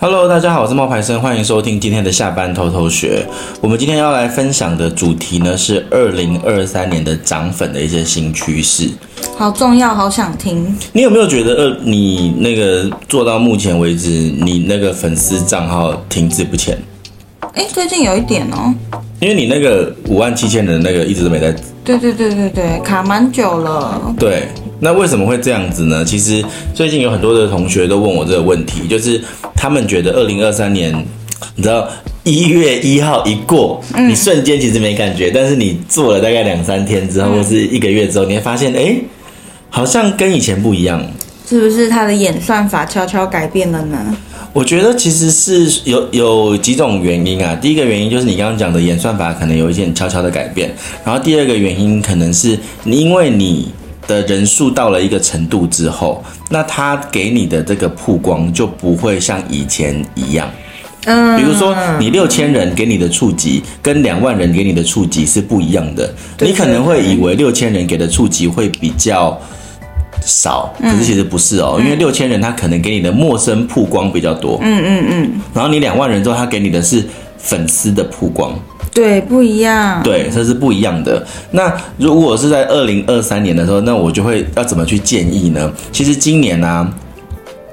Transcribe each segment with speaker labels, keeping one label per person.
Speaker 1: Hello，大家好，我是冒牌生，欢迎收听今天的下班偷偷学。我们今天要来分享的主题呢是二零二三年的涨粉的一些新趋势，
Speaker 2: 好重要，好想听。
Speaker 1: 你有没有觉得，呃，你那个做到目前为止，你那个粉丝账号停滞不前？
Speaker 2: 哎，最近有一点哦，
Speaker 1: 因为你那个五万七千人那个一直都没在。
Speaker 2: 对对对对对，卡蛮久了。
Speaker 1: 对。那为什么会这样子呢？其实最近有很多的同学都问我这个问题，就是他们觉得二零二三年，你知道一月一号一过，嗯、你瞬间其实没感觉，但是你做了大概两三天之后，嗯、或是一个月之后，你会发现，哎，好像跟以前不一样。
Speaker 2: 是不是他的演算法悄悄改变了呢？
Speaker 1: 我觉得其实是有有几种原因啊。第一个原因就是你刚刚讲的演算法可能有一些悄悄的改变，然后第二个原因可能是你因为你。的人数到了一个程度之后，那他给你的这个曝光就不会像以前一样。嗯，比如说你六千人给你的触及跟两万人给你的触及是不一样的。你可能会以为六千人给的触及会比较少，可是其实不是哦，因为六千人他可能给你的陌生曝光比较多。嗯嗯嗯。然后你两万人之后，他给你的是粉丝的曝光。
Speaker 2: 对，不一样。对，
Speaker 1: 这是不一样的。那如果是在二零二三年的时候，那我就会要怎么去建议呢？其实今年呢、啊，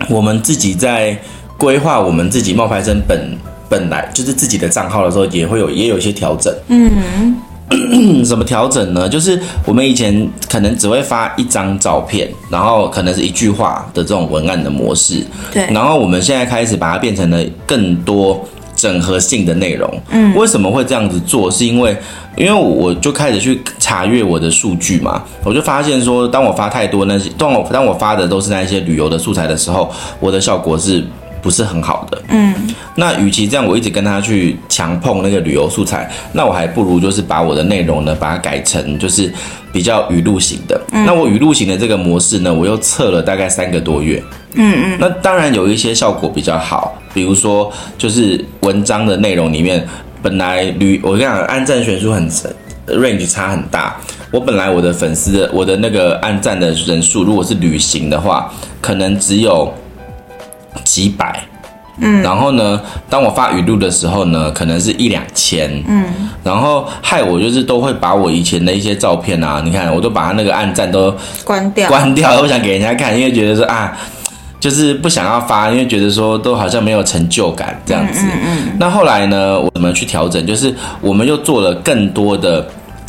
Speaker 1: 我们自己在规划我们自己冒牌生本本来就是自己的账号的时候，也会有也有一些调整。嗯，什么调整呢？就是我们以前可能只会发一张照片，然后可能是一句话的这种文案的模式。
Speaker 2: 对。
Speaker 1: 然后我们现在开始把它变成了更多。整合性的内容，嗯，为什么会这样子做？是因为，因为我就开始去查阅我的数据嘛，我就发现说，当我发太多那些，当我当我发的都是那些旅游的素材的时候，我的效果是不是很好的？嗯，那与其这样，我一直跟他去强碰那个旅游素材，那我还不如就是把我的内容呢，把它改成就是比较语录型的。嗯，那我语录型的这个模式呢，我又测了大概三个多月。嗯嗯，那当然有一些效果比较好，比如说就是文章的内容里面，本来旅我跟你讲，按赞悬殊很 range 差很大。我本来我的粉丝的我的那个按赞的人数，如果是旅行的话，可能只有几百。嗯，然后呢，当我发语录的时候呢，可能是一两千。嗯，然后害我就是都会把我以前的一些照片啊，你看我都把他那个暗赞都关掉，关掉，我想给人家看，因为觉得说啊。就是不想要发，因为觉得说都好像没有成就感这样子。嗯嗯嗯。那后来呢，我们去调整，就是我们又做了更多的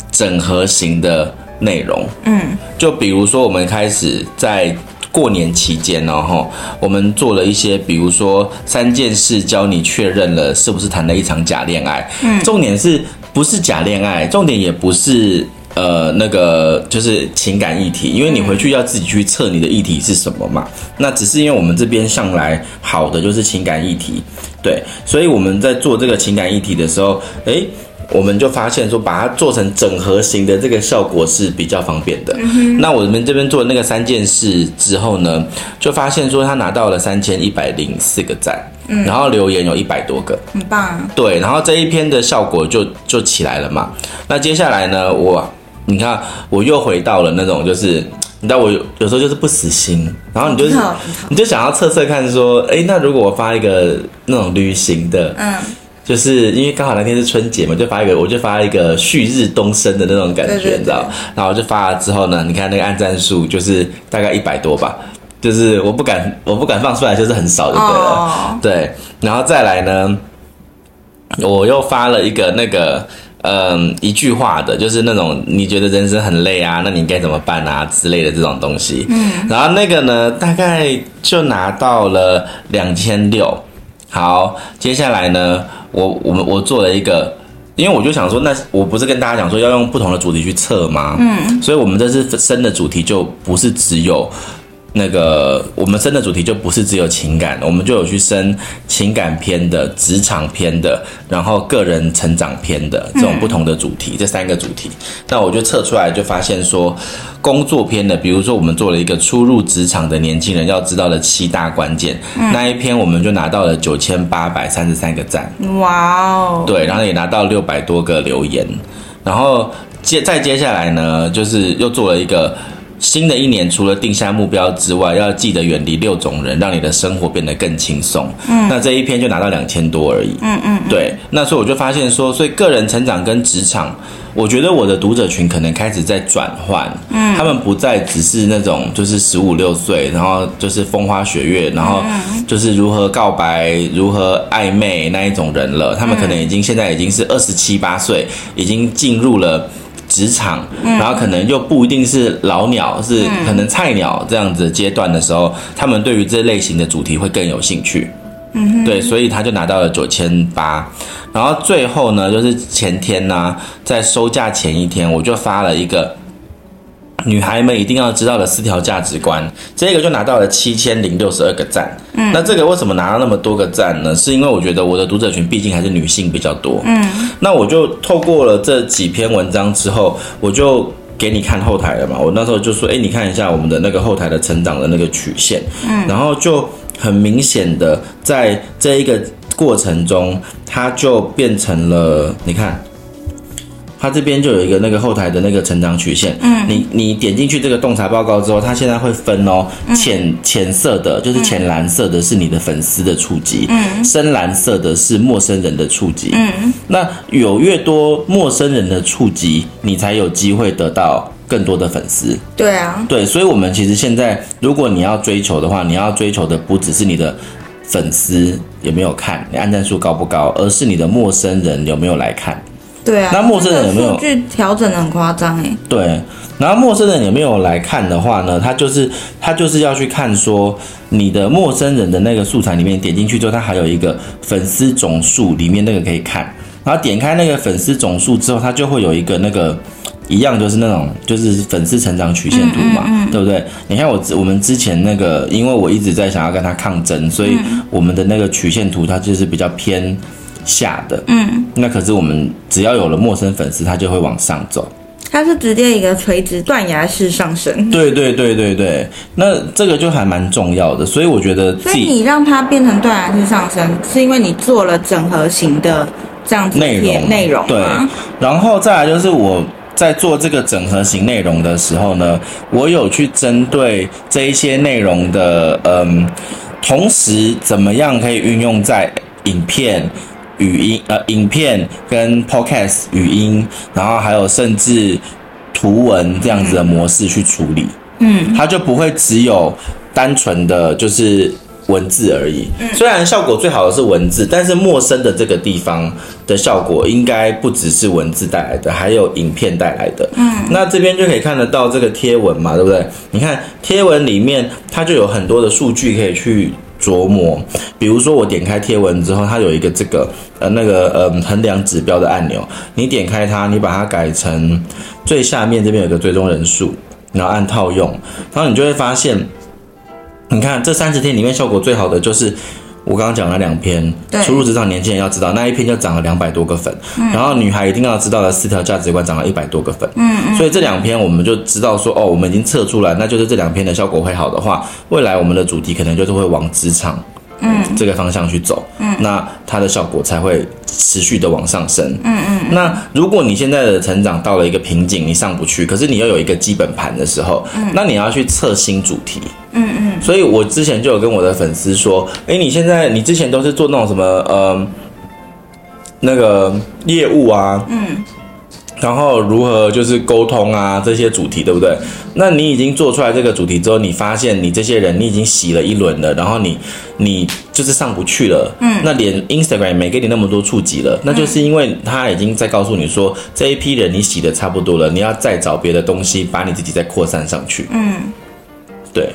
Speaker 1: 整合型的内容。嗯。就比如说，我们开始在过年期间，然后我们做了一些，比如说三件事，教你确认了是不是谈了一场假恋爱。嗯。重点是不是假恋爱？重点也不是。呃，那个就是情感议题，因为你回去要自己去测你的议题是什么嘛。那只是因为我们这边向来好的就是情感议题，对，所以我们在做这个情感议题的时候，诶，我们就发现说，把它做成整合型的这个效果是比较方便的。那我们这边做那个三件事之后呢，就发现说他拿到了三千一百零四个赞，嗯然后留言有一百多个，
Speaker 2: 很棒。
Speaker 1: 对，然后这一篇的效果就就起来了嘛。那接下来呢，我。你看，我又回到了那种，就是你知道，我有有时候就是不死心，然后你就是你就想要测测看，说，哎，那如果我发一个那种旅行的，嗯，就是因为刚好那天是春节嘛，就发一个，我就发一个旭日东升的那种感觉，你知道？然后我就发了之后呢，你看那个按赞数就是大概一百多吧，就是我不敢我不敢放出来，就是很少就对了，哦、对，然后再来呢，我又发了一个那个。嗯，一句话的，就是那种你觉得人生很累啊，那你该怎么办啊之类的这种东西。嗯，然后那个呢，大概就拿到了两千六。好，接下来呢，我我们我做了一个，因为我就想说，那我不是跟大家讲说要用不同的主题去测吗？嗯，所以我们这次深的主题就不是只有。那个我们升的主题就不是只有情感，我们就有去升情感篇的、职场篇的，然后个人成长篇的这种不同的主题，嗯、这三个主题。那我就测出来就发现说，工作篇的，比如说我们做了一个初入职场的年轻人要知道的七大关键，嗯、那一篇我们就拿到了九千八百三十三个赞，
Speaker 2: 哇哦，
Speaker 1: 对，然后也拿到六百多个留言，然后接再接下来呢，就是又做了一个。新的一年除了定下目标之外，要记得远离六种人，让你的生活变得更轻松。嗯，那这一篇就拿到两千多而已。
Speaker 2: 嗯嗯，
Speaker 1: 对。那所以我就发现说，所以个人成长跟职场，我觉得我的读者群可能开始在转换。嗯，他们不再只是那种就是十五六岁，然后就是风花雪月，然后就是如何告白、如何暧昧那一种人了。他们可能已经现在已经是二十七八岁，已经进入了。职场，然后可能又不一定是老鸟，是可能菜鸟这样子阶段的时候，他们对于这类型的主题会更有兴趣。嗯，对，所以他就拿到了九千八。然后最后呢，就是前天呢、啊，在收假前一天，我就发了一个。女孩们一定要知道的四条价值观，这个就拿到了七千零六十二个赞。嗯，那这个为什么拿到那么多个赞呢？是因为我觉得我的读者群毕竟还是女性比较多。嗯，那我就透过了这几篇文章之后，我就给你看后台了嘛。我那时候就说，哎，你看一下我们的那个后台的成长的那个曲线。嗯，然后就很明显的在这一个过程中，它就变成了，你看。它这边就有一个那个后台的那个成长曲线，嗯，你你点进去这个洞察报告之后，它现在会分哦，浅浅色的，就是浅蓝色的是你的粉丝的触及，嗯，深蓝色的是陌生人的触及，嗯，那有越多陌生人的触及，你才有机会得到更多的粉丝，
Speaker 2: 对啊，
Speaker 1: 对，所以我们其实现在如果你要追求的话，你要追求的不只是你的粉丝有没有看，你按赞数高不高，而是你的陌生人有没有来看。
Speaker 2: 对啊，
Speaker 1: 那陌生人有没有？数
Speaker 2: 据调整的很夸张哎。
Speaker 1: 对，然后陌生人有没有来看的话呢？他就是他就是要去看说你的陌生人的那个素材里面点进去之后，他还有一个粉丝总数里面那个可以看，然后点开那个粉丝总数之后，他就会有一个那个一样就是那种就是粉丝成长曲线图嘛，嗯嗯嗯对不对？你看我我们之前那个，因为我一直在想要跟他抗争，所以我们的那个曲线图它就是比较偏。下的，嗯，那可是我们只要有了陌生粉丝，他就会往上走。
Speaker 2: 它是直接一个垂直断崖式上升。
Speaker 1: 对对对对对，那这个就还蛮重要的，所以我觉得。
Speaker 2: 所以你让它变成断崖式上升，是因为你做了整合型的这样子内容内容。
Speaker 1: 对，然后再来就是我在做这个整合型内容的时候呢，我有去针对这一些内容的，嗯，同时怎么样可以运用在影片。语音呃，影片跟 podcast 语音，然后还有甚至图文这样子的模式去处理，嗯，它就不会只有单纯的就是文字而已。嗯，虽然效果最好的是文字，但是陌生的这个地方的效果应该不只是文字带来的，还有影片带来的。嗯，那这边就可以看得到这个贴文嘛，对不对？你看贴文里面，它就有很多的数据可以去。琢磨，比如说我点开贴文之后，它有一个这个呃那个呃衡量指标的按钮，你点开它，你把它改成最下面这边有个追踪人数，然后按套用，然后你就会发现，你看这三十天里面效果最好的就是。我刚刚讲了两篇，初入职场年轻人要知道那一篇就涨了两百多个粉，嗯，然后女孩一定要知道的四条价值观涨了一百多个粉，嗯嗯，所以这两篇我们就知道说，哦，我们已经测出来，那就是这两篇的效果会好的话，未来我们的主题可能就是会往职场，嗯，这个方向去走，嗯，那它的效果才会持续的往上升，嗯嗯，那如果你现在的成长到了一个瓶颈，你上不去，可是你又有一个基本盘的时候，嗯，那你要去测新主题。嗯嗯，所以我之前就有跟我的粉丝说，哎，你现在你之前都是做那种什么呃，那个业务啊，嗯，然后如何就是沟通啊这些主题，对不对？那你已经做出来这个主题之后，你发现你这些人你已经洗了一轮了，然后你你就是上不去了，嗯，那连 Instagram 没给你那么多触及了，那就是因为他已经在告诉你说，这一批人你洗的差不多了，你要再找别的东西把你自己再扩散上去，嗯，对。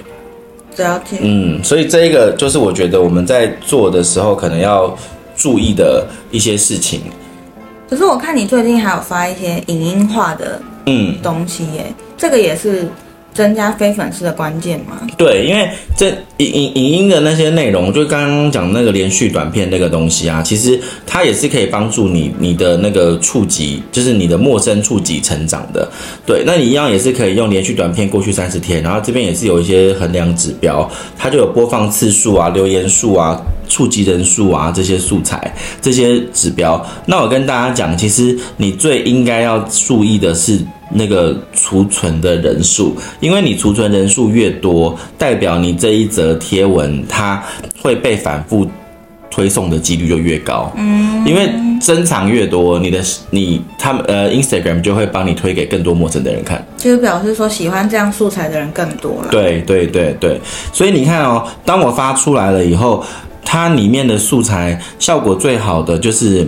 Speaker 1: 嗯，所以这一个就是我觉得我们在做的时候可能要注意的一些事情。
Speaker 2: 可是我看你最近还有发一些影音化的嗯东西耶，嗯，这个也是。增加非粉丝的关键吗？
Speaker 1: 对，因为这影影影音的那些内容，就刚刚讲那个连续短片那个东西啊，其实它也是可以帮助你你的那个触及，就是你的陌生触及成长的。对，那你一样也是可以用连续短片过去三十天，然后这边也是有一些衡量指标，它就有播放次数啊、留言数啊、触及人数啊这些素材这些指标。那我跟大家讲，其实你最应该要注意的是。那个储存的人数，因为你储存人数越多，代表你这一则贴文它会被反复推送的几率就越高。嗯，因为珍藏越多，你的你他们呃 Instagram 就会帮你推给更多陌生的人看，
Speaker 2: 就是表示说喜欢这样素材的人更多了。
Speaker 1: 对对对对，所以你看哦，当我发出来了以后，它里面的素材效果最好的就是。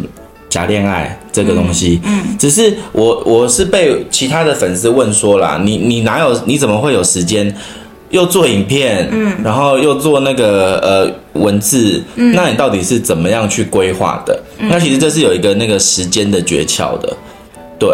Speaker 1: 假恋爱这个东西，嗯，嗯，只是我我是被其他的粉丝问说啦，你你哪有你怎么会有时间？又做影片，嗯，然后又做那个呃文字，嗯，那你到底是怎么样去规划的？嗯，那其实这是有一个那个时间的诀窍的，对，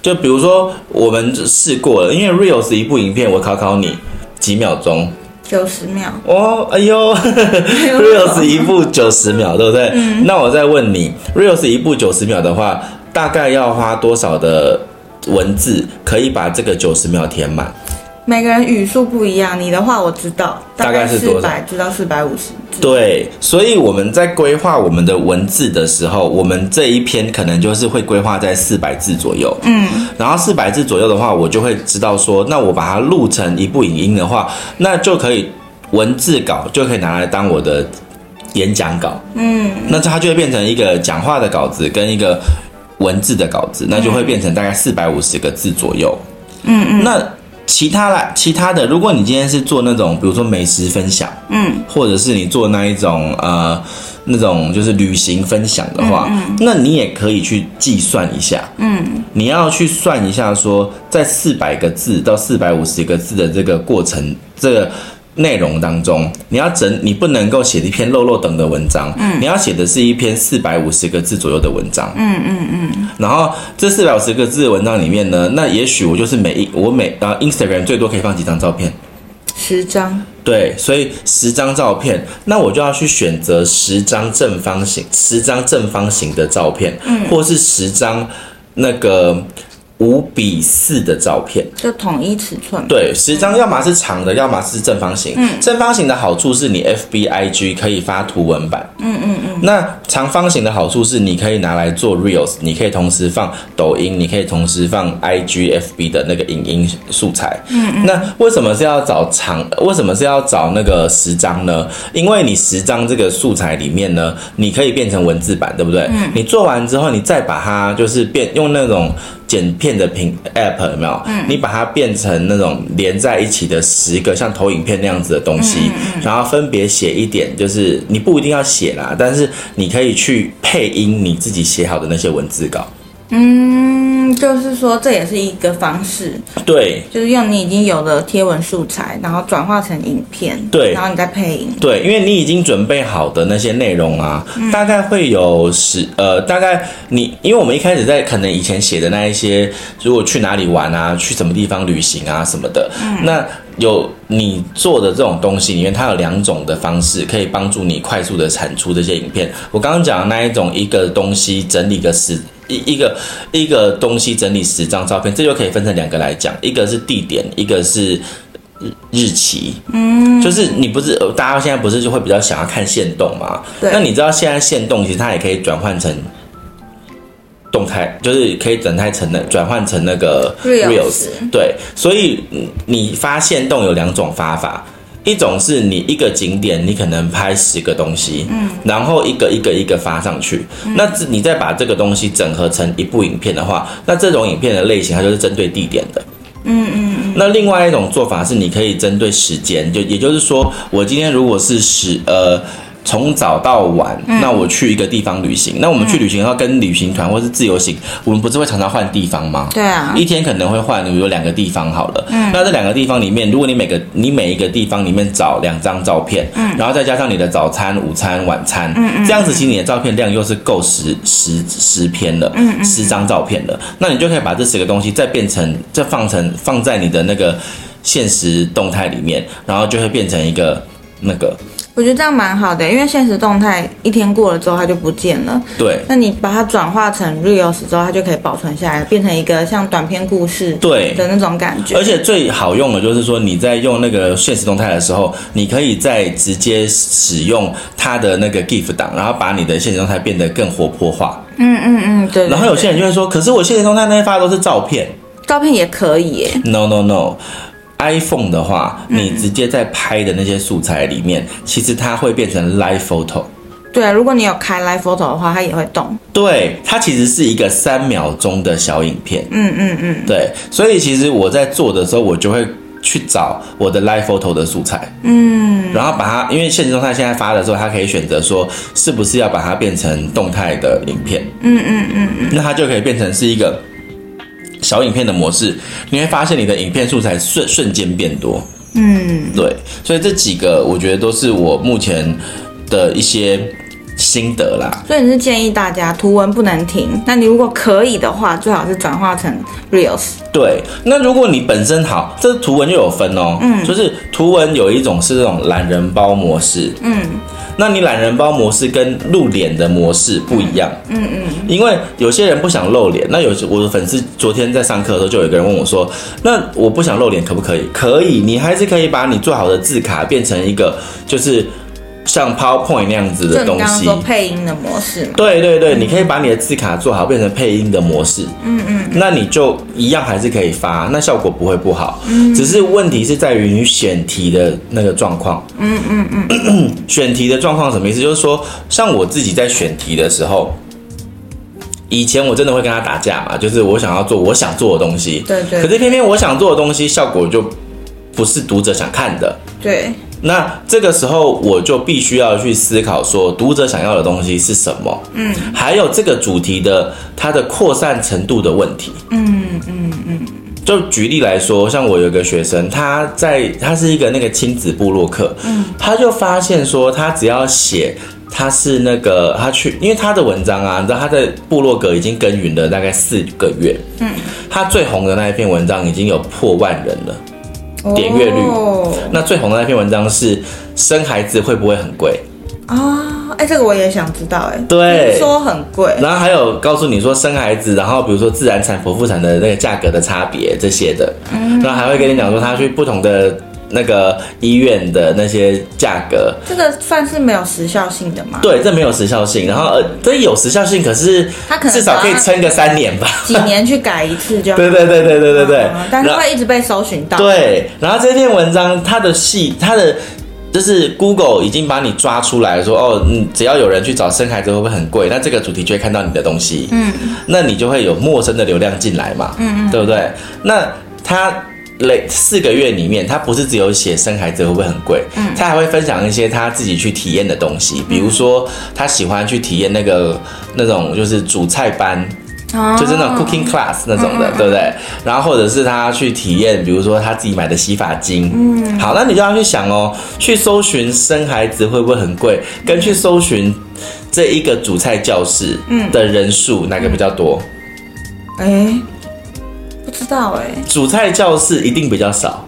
Speaker 1: 就比如说我们试过了，因为 Reels 一部影片，我考考你几秒钟。
Speaker 2: 九十秒
Speaker 1: 哦，哎呦，Reels 一部九十秒，对不对？嗯。那我再问你，Reels 一部九十秒的话，大概要花多少的文字可以把这个九十秒填满？
Speaker 2: 每个人语速不一样，你的话我知道，大概是多少，知道四百五十。
Speaker 1: 对，所以我们在规划我们的文字的时候，我们这一篇可能就是会规划在四百字左右。嗯，然后四百字左右的话，我就会知道说，那我把它录成一部影音的话，那就可以文字稿就可以拿来当我的演讲稿。嗯，那它就会变成一个讲话的稿子跟一个文字的稿子，那就会变成大概四百五十个字左右。嗯嗯，那。其他啦，其他的，如果你今天是做那种，比如说美食分享，嗯，或者是你做那一种呃，那种就是旅行分享的话，嗯，嗯，那你也可以去计算一下，嗯，你要去算一下说，在四百个字到四百五十个字的这个过程，这个。内容当中，你要整，你不能够写一篇漏漏等的文章，嗯，你要写的是一篇四百五十个字左右的文章，嗯嗯嗯。然后这四百五十个字的文章里面呢，那也许我就是每一我每啊 Instagram 最多可以放几张照片，
Speaker 2: 十张。
Speaker 1: 对，所以十张照片，那我就要去选择十张正方形，十张正方形的照片，嗯，或是十张那个。五比四的照片，
Speaker 2: 就统一尺寸。
Speaker 1: 对，十张，要么是长的，要么是正方形。嗯，正方形的好处是你 FB IG 可以发图文版。嗯嗯嗯。那长方形的好处是你可以拿来做 Reels，你可以同时放抖音，你可以同时放 IG FB 的那个影音素材。嗯嗯。那为什么是要找长？为什么是要找那个十张呢？因为你十张这个素材里面呢，你可以变成文字版，对不对？嗯。你做完之后，你再把它就是变用那种。剪片的平 App 有没有？嗯，你把它变成那种连在一起的十个像投影片那样子的东西，嗯嗯嗯，然后分别写一点，就是你不一定要写啦，但是你可以去配音你自己写好的那些文字稿。
Speaker 2: 嗯，就是说这也是一个方式，
Speaker 1: 对，
Speaker 2: 就是用你已经有的贴文素材，然后转化成影片，
Speaker 1: 对，
Speaker 2: 然后你再配音，
Speaker 1: 对，因为你已经准备好的那些内容啊，嗯、大概会有十呃，大概你，因为我们一开始在可能以前写的那一些，如果去哪里玩啊，去什么地方旅行啊什么的，嗯，那有你做的这种东西里面，它有两种的方式可以帮助你快速的产出这些影片。我刚刚讲的那一种，一个东西整理个十。一一个一个东西整理十张照片，这就可以分成两个来讲，一个是地点，一个是日期。嗯，就是你不是大家现在不是就会比较想要看线动吗？对。那你知道现在线动其实它也可以转换成动态，就是可以转态成那转换成那个 reels。对，所以你发现动有两种发法。一种是你一个景点，你可能拍十个东西，嗯，然后一个一个一个发上去，嗯，那你再把这个东西整合成一部影片的话，那这种影片的类型它就是针对地点的，嗯嗯嗯。那另外一种做法是，你可以针对时间，就也就是说，我今天如果是十呃。从早到晚，那我去一个地方旅行。嗯、那我们去旅行的话，跟旅行团或是自由行，我们不是会常常换地方吗？
Speaker 2: 对啊，
Speaker 1: 一天可能会换，比如两个地方好了。嗯，那这两个地方里面，如果你每个你每一个地方里面找两张照片，嗯，然后再加上你的早餐、午餐、晚餐，嗯嗯，这样子其实你的照片量又是够十十十篇了，嗯嗯，十张照片了。那你就可以把这十个东西再变成，再放成放在你的那个现实动态里面，然后就会变成一个那个。
Speaker 2: 我觉得这样蛮好的，因为现实动态一天过了之后它就不见了。
Speaker 1: 对，
Speaker 2: 那你把它转化成 Reels 之后，它就可以保存下来，变成一个像短篇故事对的那种感觉。
Speaker 1: 而且最好用的就是说，你在用那个现实动态的时候，你可以再直接使用它的那个 GIF 档，然后把你的现实动态变得更活泼化。
Speaker 2: 嗯嗯嗯，对，对，对。
Speaker 1: 然后有些人就会说，可是我现实动态那些发的都是照片。
Speaker 2: 照片也可以耶。
Speaker 1: No No No，iPhone 的话，嗯、你直接在拍的那些素材里面，其实它会变成 Live Photo。
Speaker 2: 对啊，如果你有开 Live Photo 的话，它也会动。
Speaker 1: 对，它其实是一个三秒钟的小影片。
Speaker 2: 嗯嗯嗯。
Speaker 1: 对，所以其实我在做的时候，我就会去找我的 Live Photo 的素材。
Speaker 2: 嗯。
Speaker 1: 然后把它，因为现实中它现在发的时候，它可以选择说是不是要把它变成动态的影片。
Speaker 2: 嗯嗯嗯嗯。
Speaker 1: 那它就可以变成是一个小影片的模式，你会发现你的影片素材瞬瞬间变多。
Speaker 2: 嗯。
Speaker 1: 对，所以这几个我觉得都是我目前的一些。心得啦，
Speaker 2: 所以你是建议大家图文不能停。那你如果可以的话，最好是转化成 Reels。
Speaker 1: 对，那如果你本身好，这图文就有分哦。嗯，就是图文有一种是这种懒人包模式。
Speaker 2: 嗯，
Speaker 1: 那你懒人包模式跟露脸的模式不一样。
Speaker 2: 嗯嗯，嗯，
Speaker 1: 因为有些人不想露脸。那有我的粉丝昨天在上课的时候，就有一个人问我说：“那我不想露脸，可不可以？”可以，你还是可以把你做好的字卡变成一个就是。像 PowerPoint 那样子的东西，你刚刚
Speaker 2: 说配音的模式？
Speaker 1: 对对对，嗯、你可以把你的字卡做好，变成配音的模式。
Speaker 2: 嗯嗯，
Speaker 1: 那你就一样还是可以发，那效果不会不好。
Speaker 2: 嗯，
Speaker 1: 只是问题是在于你选题的那个状况。
Speaker 2: 嗯嗯嗯，
Speaker 1: 选题的状况什么意思？就是说，像我自己在选题的时候，以前我真的会跟他打架嘛，就是我想要做我想做的东西。
Speaker 2: 对对。
Speaker 1: 可是偏偏我想做的东西效果就不是读者想看的。
Speaker 2: 对。
Speaker 1: 那这个时候我就必须要去思考说，读者想要的东西是什么？
Speaker 2: 嗯，
Speaker 1: 还有这个主题的它的扩散程度的问题。
Speaker 2: 嗯嗯嗯。
Speaker 1: 就举例来说，像我有个学生，他在他是一个那个亲子部落客，
Speaker 2: 嗯，
Speaker 1: 他就发现说，他只要写他是那个他去，因为他的文章啊，你知道他在部落格已经耕耘了大概四个月，
Speaker 2: 嗯，
Speaker 1: 他最红的那一篇文章已经有破万人了。点阅率，
Speaker 2: 哦，
Speaker 1: 那最红的那篇文章是生孩子会不会很贵？
Speaker 2: 啊？哎，这个我也想知道，哎，
Speaker 1: 对，
Speaker 2: 说很贵，
Speaker 1: 然后还有告诉你说生孩子，然后比如说自然产、剖腹产的那个价格的差别这些的，
Speaker 2: 嗯，
Speaker 1: 然后还会跟你讲说他去不同的。那个医院的那些价格，
Speaker 2: 这个算是没有时效性的吗？
Speaker 1: 对，这没有时效性。然后呃，这有时效性，可是它可能至少可以撑个三年吧，
Speaker 2: 几年去改一次就好。
Speaker 1: 对对对对对对对。
Speaker 2: 嗯，但是会一直被搜寻到。
Speaker 1: 对，然后这篇文章它的细，它的就是 Google 已经把你抓出来说，哦，嗯，只要有人去找生孩子会不会很贵？那这个主题就会看到你的东西，
Speaker 2: 嗯，
Speaker 1: 那你就会有陌生的流量进来嘛，
Speaker 2: 嗯嗯，
Speaker 1: 对不对？那它。累四个月里面，他不是只有写生孩子会不会很贵，
Speaker 2: 嗯，
Speaker 1: 他还会分享一些他自己去体验的东西，比如说他喜欢去体验那个那种就是煮菜班，
Speaker 2: 哦，
Speaker 1: 就是那种 cooking class 那种的，嗯，对不对？然后或者是他去体验，比如说他自己买的洗发精，
Speaker 2: 嗯，
Speaker 1: 好，那你就要去想哦，去搜寻生孩子会不会很贵，跟去搜寻这一个煮菜教室的人数，嗯，哪个比较多？
Speaker 2: 哎。不知道哎、
Speaker 1: 主，菜教室一定比较少。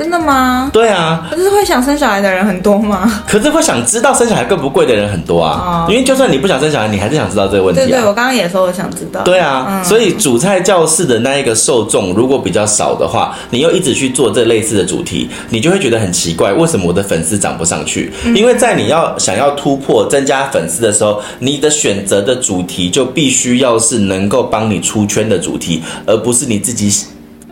Speaker 2: 真的吗？
Speaker 1: 对啊，
Speaker 2: 可是会想生小孩的人很多吗？
Speaker 1: 可是会想知道生小孩贵不贵的人很多啊。
Speaker 2: 哦，
Speaker 1: 因为就算你不想生小孩，你还是想知道这个问题啊。
Speaker 2: 对对，我刚刚也说我想知道。
Speaker 1: 对啊，
Speaker 2: 嗯，
Speaker 1: 所以主菜教室的那一个受众如果比较少的话，你又一直去做这类似的主题，你就会觉得很奇怪，为什么我的粉丝涨不上去？嗯。因为在你要想要突破增加粉丝的时候，你的选择的主题就必须要是能够帮你出圈的主题，而不是你自己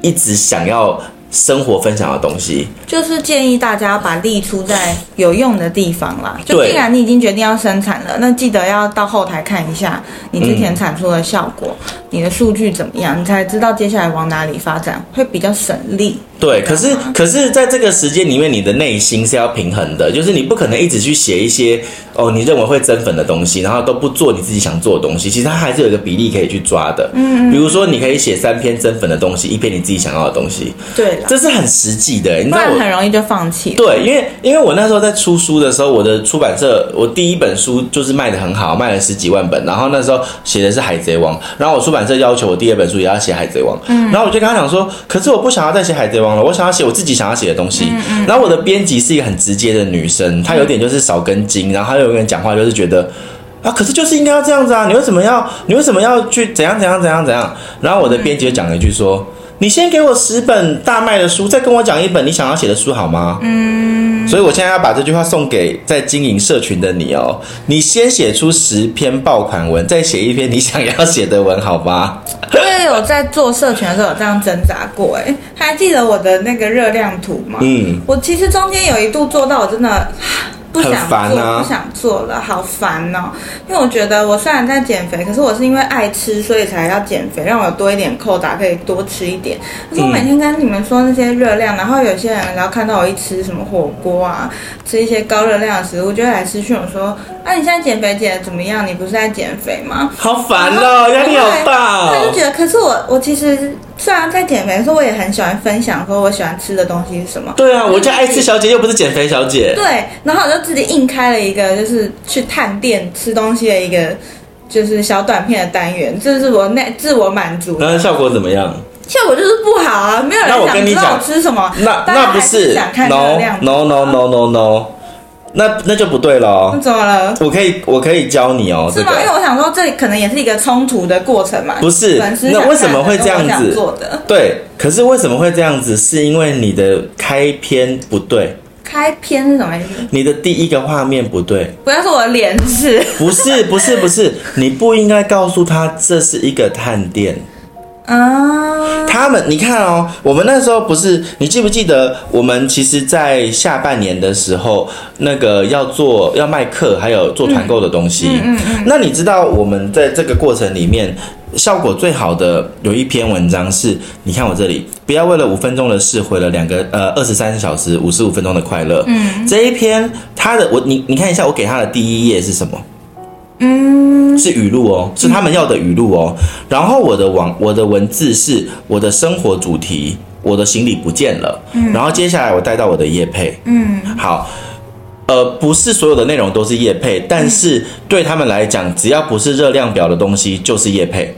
Speaker 1: 一直想要。生活分享的东西，
Speaker 2: 就是建议大家把力出在有用的地方啦。就既然你已经决定要生产了，那记得要到后台看一下你之前产出的效果，嗯、你的数据怎么样，你才知道接下来往哪里发展会比较省力。
Speaker 1: 对，可是可是在这个时间里面，你的内心是要平衡的，就是你不可能一直去写一些哦你认为会增粉的东西，然后都不做你自己想做的东西。其实它还是有一个比例可以去抓的。
Speaker 2: 嗯，
Speaker 1: 比如说你可以写三篇增粉的东西，一篇你自己想要的东西。
Speaker 2: 对，
Speaker 1: 这是很实际的，你知道我
Speaker 2: 很容易就放弃。
Speaker 1: 对，因为因为我那时候在出书的时候，我的出版社我第一本书就是卖的很好，卖了十几万本，然后那时候写的是海贼王，然后我出版社要求我第二本书也要写海贼王，
Speaker 2: 嗯，
Speaker 1: 然后我就跟他讲说，可是我不想要再写海贼王了，我想要写我自己。想要写的东西，
Speaker 2: 嗯嗯，
Speaker 1: 然后我的编辑是一个很直接的女生，她有点就是少根筋，然后她有人讲话就是觉得啊，可是就是应该要这样子啊，你为什么要你为什么要去怎样怎样怎样怎样？然后我的编辑就讲了一句说，你先给我十本大卖的书，再跟我讲一本你想要写的书好吗？嗯，所以我现在要把这句话送给在经营社群的你哦，你先写出十篇爆款文，再写一篇你想要写的文好吧？
Speaker 2: 我也有在做社群的时候有这样挣扎过，哎，还记得我的那个热量图吗？嗯，我其实中间有一度做到我真的。不想做，啊、不想做了，好烦哦！因为我觉得我虽然在减肥，可是我是因为爱吃，所以才要减肥，让我有多一点扣打，可以多吃一点。可是我每天跟你们说那些热量，然后有些人然后看到我一吃什么火锅啊，吃一些高热量的食物，就会来私讯我说：“啊，你现在减肥减的怎么样？你不是在减肥吗？”
Speaker 1: 好烦哦，压力好大哦。
Speaker 2: 他就觉得，可是我我其实。虽然在减肥的时候，我也很喜欢分享说我喜欢吃的东西是什么。
Speaker 1: 对啊，我叫爱吃小姐，又不是减肥小姐。
Speaker 2: 对，然后我就自己硬开了一个，就是去探店吃东西的一个，就是小短片的单元，这是我那自我满足。
Speaker 1: 那效果怎么样？
Speaker 2: 效果就是不好啊，没有人想知道我吃什么。
Speaker 1: 那那不是想看？No no no no no no。那那就不对了。
Speaker 2: 那怎么了？
Speaker 1: 我可以我可以教你哦。
Speaker 2: 是吗？因为我想说，这可能也是一个冲突的过程嘛。
Speaker 1: 不是，那为什么会这样子做的？对，可是为什么会这样子？是因为你的开篇不对。
Speaker 2: 开篇是什么意思？
Speaker 1: 你的第一个画面不对。
Speaker 2: 不要说我的脸是。
Speaker 1: 不是不是不是，你不应该告诉他这是一个探店。啊，他们，你看哦，我们那时候不是，你记不记得，我们其实，在下半年的时候，那个要做要卖课，还有做团购的东西。嗯嗯嗯。那你知道我们在这个过程里面，效果最好的有一篇文章是，你看我这里，不要为了五分钟的事毁了两个呃二十三小时五十五分钟的快乐。嗯。这一篇，他的我你你看一下，我给他的第一页是什么？嗯，是语录哦，是他们要的语录哦。然后我的网，我的文字是我的生活主题，我的行李不见了。嗯，然后接下来我带到我的叶配。嗯，好，呃，不是所有的内容都是叶配，但是对他们来讲，只要不是热量表的东西就是叶配。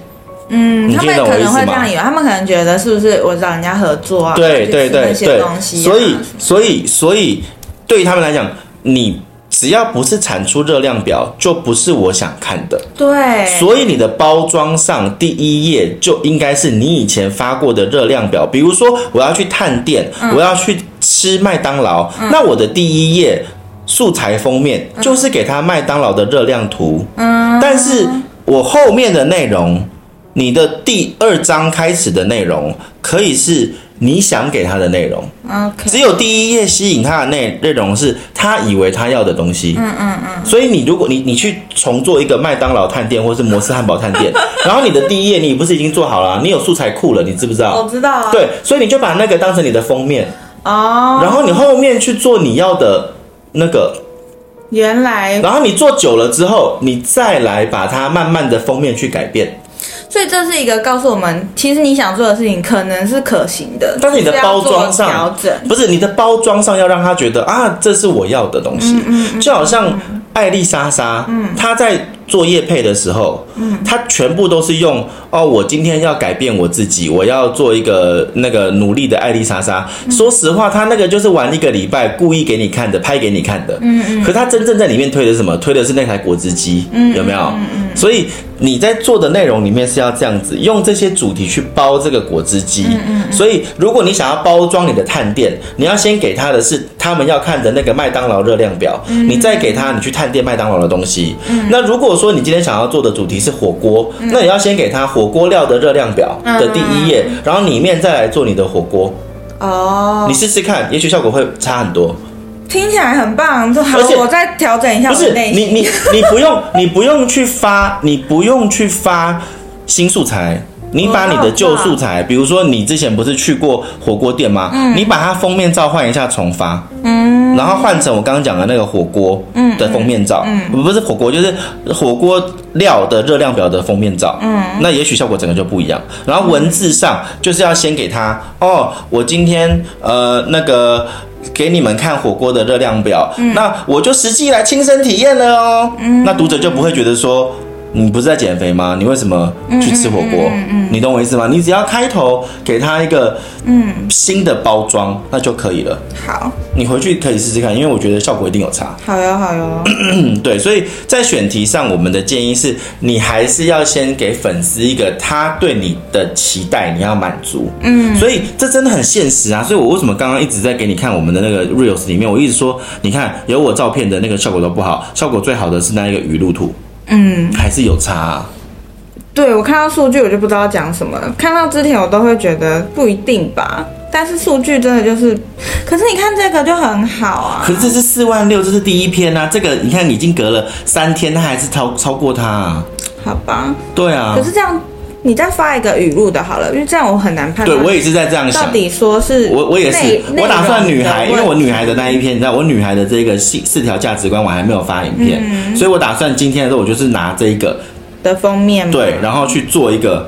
Speaker 1: 嗯，
Speaker 2: 他们可能会这样以为，他们可能觉得是不是我找人家合作啊？
Speaker 1: 对对对对，所以所以所以对他们来讲，你。只要不是产出热量表，就不是我想看的。
Speaker 2: 对，
Speaker 1: 所以你的包装上第一页就应该是你以前发过的热量表。比如说，我要去探店，嗯、我要去吃麦当劳，嗯、那我的第一页素材封面就是给他麦当劳的热量图。嗯，但是我后面的内容，你的第二章开始的内容可以是。你想给他的内容.只有第一页吸引他的内内容是他以为他要的东西。嗯嗯嗯。所以你如果你你去重做一个麦当劳探店或是摩斯汉堡探店，然后你的第一页你不是已经做好了啊？你有素材库了，你知不知道？
Speaker 2: 我知道啊。
Speaker 1: 对，所以你就把那个当成你的封面哦，然后你后面去做你要的那个。
Speaker 2: 原来。
Speaker 1: 然后你做久了之后，你再来把它慢慢的封面去改变。
Speaker 2: 所以这是一个告诉我们，其实你想做的事情可能是可行的，
Speaker 1: 但是你的包装上调整，不是你的包装上要让他觉得啊，这是我要的东西，嗯就好像艾丽莎莎，嗯，她在。做业配的时候，嗯，他全部都是用哦，我今天要改变我自己，我要做一个那个努力的艾丽莎莎。嗯、说实话，他那个就是玩一个礼拜，故意给你看的，拍给你看的。嗯嗯。可她真正在里面推的是什么？推的是那台果汁机，嗯，有没有？所以你在做的内容里面是要这样子，用这些主题去包这个果汁机。嗯嗯。所以如果你想要包装你的探店，你要先给他的是他们要看的那个麦当劳热量表，嗯，你再给他你去探店麦当劳的东西。嗯。那如果说你今天想要做的主题是火锅，嗯、那你要先给他火锅料的热量表的第一页，嗯、然后里面再来做你的火锅。哦，你试试看，也许效果会差很多。
Speaker 2: 听起来很棒，就好，我再调整一下。
Speaker 1: 不是你你你 不用你不用去发，你不用去发新素材。你把你的旧素材，比如说你之前不是去过火锅店吗？嗯，你把它封面照换一下重发，嗯，然后换成我刚刚讲的那个火锅的封面照，嗯，不是火锅，就是火锅料的热量表的封面照，嗯，那也许效果整个就不一样。然后文字上就是要先给他哦，我今天呃那个给你们看火锅的热量表，嗯，那我就实际来亲身体验了哦，嗯，那读者就不会觉得说。你不是在减肥吗？你为什么去吃火锅？嗯嗯，你懂我意思吗？你只要开头给他一个嗯新的包装，那就可以了。
Speaker 2: 好，
Speaker 1: 你回去可以试试看，因为我觉得效果一定有差。
Speaker 2: 好哟，好哟。
Speaker 1: 对，所以在选题上，我们的建议是你还是要先给粉丝一个他对你的期待，你要满足。嗯，所以这真的很现实啊。所以我为什么刚刚一直在给你看我们的那个 reels 里面，我一直说，你看有我照片的那个效果都不好，效果最好的是那一个鱼露图。嗯，还是有差啊。
Speaker 2: 对，我看到数据，我就不知道讲什么了。看到之前，我都会觉得不一定吧。但是数据真的就是，可是你看这个就很好啊。
Speaker 1: 可是这是四万六，这是第一篇啊。这个你看，已经隔了三天，它还是超超过它啊。
Speaker 2: 好吧。
Speaker 1: 对啊。
Speaker 2: 可是这样。你再发一个语录的好了，因为这样我很难判断。
Speaker 1: 对，我也是在这样想。
Speaker 2: 到底说是
Speaker 1: 我我也是，我打算女孩，因为我女孩的那一篇，你知道，我女孩的这个四四条价值观我还没有发影片，嗯、所以我打算今天的时候我就是拿这一个
Speaker 2: 的封面，
Speaker 1: 对，然后去做一个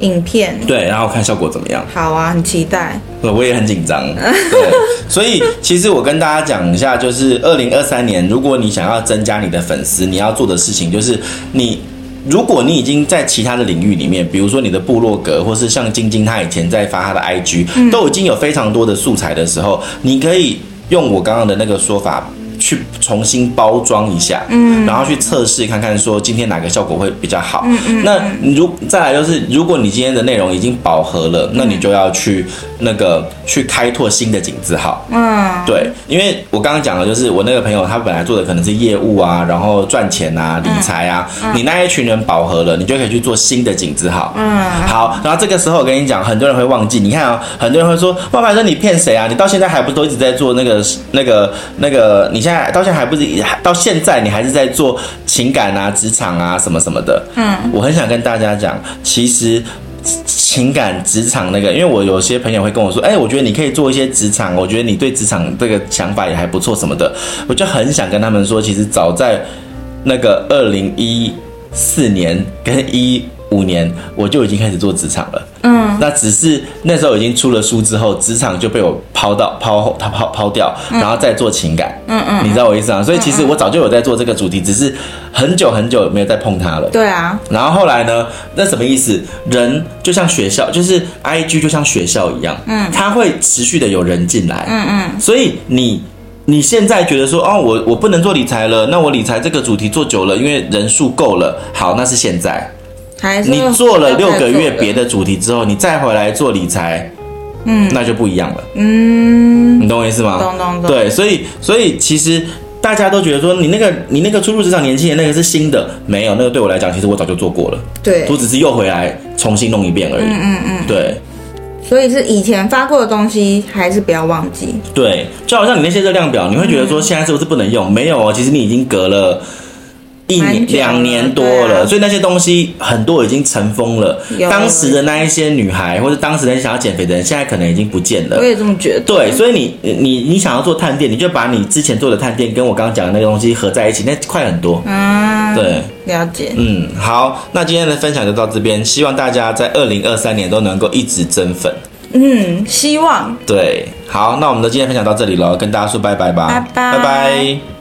Speaker 2: 影片，
Speaker 1: 对，然后看效果怎么样。
Speaker 2: 好啊，很期待。
Speaker 1: 对，我也很紧张。对，所以其实我跟大家讲一下，就是二零二三年，如果你想要增加你的粉丝，你要做的事情就是你。如果你已经在其他的领域里面，比如说你的部落格，或是像晶晶她以前在发她的 IG，都已经有非常多的素材的时候，你可以用我刚刚的那个说法。去重新包装一下，嗯，然后去测试看看，说今天哪个效果会比较好。嗯嗯。那如再来就是，如果你今天的内容已经饱和了，那你就要去那个去开拓新的井字号。嗯，对，因为我刚刚讲的就是我那个朋友，他本来做的可能是业务啊，然后赚钱啊，理财啊。你那一群人饱和了，你就可以去做新的井字号。嗯，好，然后这个时候我跟你讲，很多人会忘记。你看啊，很多人会说，万凡说你骗谁啊？你到现在还不都一直在做那个那个那个？你现在。到现在还不是，到现在你还是在做情感啊、职场啊什么什么的。嗯，我很想跟大家讲，其实情感、职场那个，因为我有些朋友会跟我说，哎，我觉得你可以做一些职场，我觉得你对职场这个想法也还不错什么的，我就很想跟他们说，其实早在那个二零一四年跟一五年，我就已经开始做职场了。嗯，那只是那时候已经出了书之后，职场就被我抛到抛他抛抛掉，然后再做情感。嗯嗯，你知道我意思啊？所以其实我早就有在做这个主题，只是很久很久没有再碰它了。
Speaker 2: 对啊。
Speaker 1: 然后后来呢？那什么意思？人就像学校，就是 IG 就像学校一样，嗯，它会持续的有人进来。嗯嗯。所以你你现在觉得说，哦，我我不能做理财了，那我理财这个主题做久了，因为人数够了。好，那是现在。你做了六个月别的主题之后，你再回来做理财，嗯，那就不一样了。嗯，你懂我意思吗？
Speaker 2: 懂懂懂。
Speaker 1: 对，所以所以其实大家都觉得说你那个你那个初入职场年轻人那个是新的，没有那个对我来讲，其实我早就做过了。
Speaker 2: 对，
Speaker 1: 我只是又回来重新弄一遍而已。嗯嗯嗯。对，
Speaker 2: 所以是以前发过的东西，还是不要忘记。
Speaker 1: 对，就好像你那些热量表，你会觉得说现在是不是不能用？没有哦，其实你已经隔了。一年两年多了，啊、所以那些东西很多已经尘封了。当时的那一些女孩，或者当时那些想要减肥的人，现在可能已经不见了。
Speaker 2: 我也这么觉得。
Speaker 1: 对，所以你你你想要做探店，你就把你之前做的探店跟我刚刚讲的那个东西合在一起，那快很多。嗯，对，
Speaker 2: 了解。
Speaker 1: 嗯，好，那今天的分享就到这边，希望大家在二零二三年都能够一直增粉。
Speaker 2: 嗯，希望。
Speaker 1: 对，好，那我们的今天分享到这里了，跟大家说拜拜吧，
Speaker 2: 拜拜。拜拜。